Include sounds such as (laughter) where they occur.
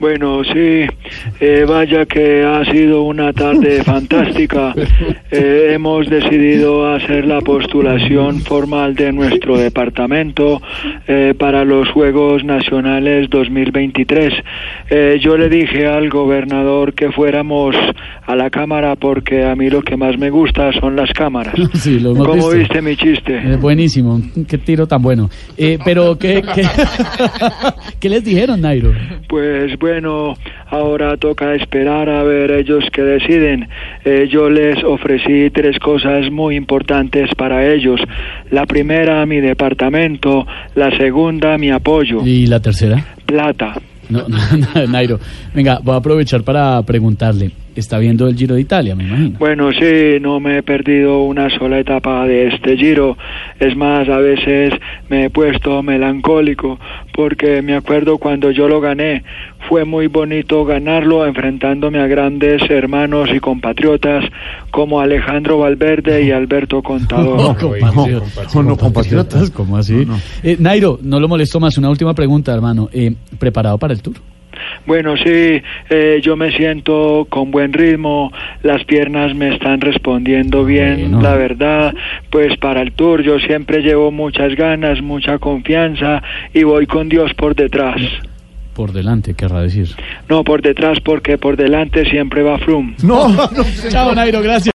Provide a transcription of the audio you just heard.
Bueno, sí, eh, vaya que ha sido una tarde (laughs) fantástica. Eh, hemos decidido hacer la postulación formal de nuestro departamento eh, para los Juegos Nacionales 2023. Eh, yo le dije al gobernador que fuéramos a la cámara porque a mí lo que más me gusta son las cámaras. (laughs) Sí, lo ¿Cómo visto. viste mi chiste? Buenísimo, qué tiro tan bueno. Pero, ¿qué, qué, (laughs) ¿qué les dijeron, Nairo? Pues bueno, ahora toca esperar a ver ellos que deciden. Eh, yo les ofrecí tres cosas muy importantes para ellos. La primera, mi departamento. La segunda, mi apoyo. ¿Y la tercera? Plata. No, (laughs) no, Nairo. Venga, voy a aprovechar para preguntarle. ¿Está viendo el Giro de Italia, me imagino? Bueno, sí, no me he perdido una sola etapa de este giro. Es más, a veces me he puesto melancólico porque me acuerdo cuando yo lo gané. Fue muy bonito ganarlo enfrentándome a grandes hermanos y compatriotas como Alejandro Valverde y Alberto (laughs) Contador. compatriotas. no, no, compatriotas. ¿Cómo así? No, no. Eh, Nairo, no lo molesto más. Una última pregunta, hermano. Eh, ¿Preparado para el tour? Bueno, sí, eh, yo me siento con buen ritmo, las piernas me están respondiendo bien, Bueno. la verdad, pues para el tour yo siempre llevo muchas ganas, mucha confianza y voy con Dios por detrás. Por delante, querrá decir. No por detrás porque por delante siempre va Frum. No, no, (laughs) Chao, Nairo, gracias.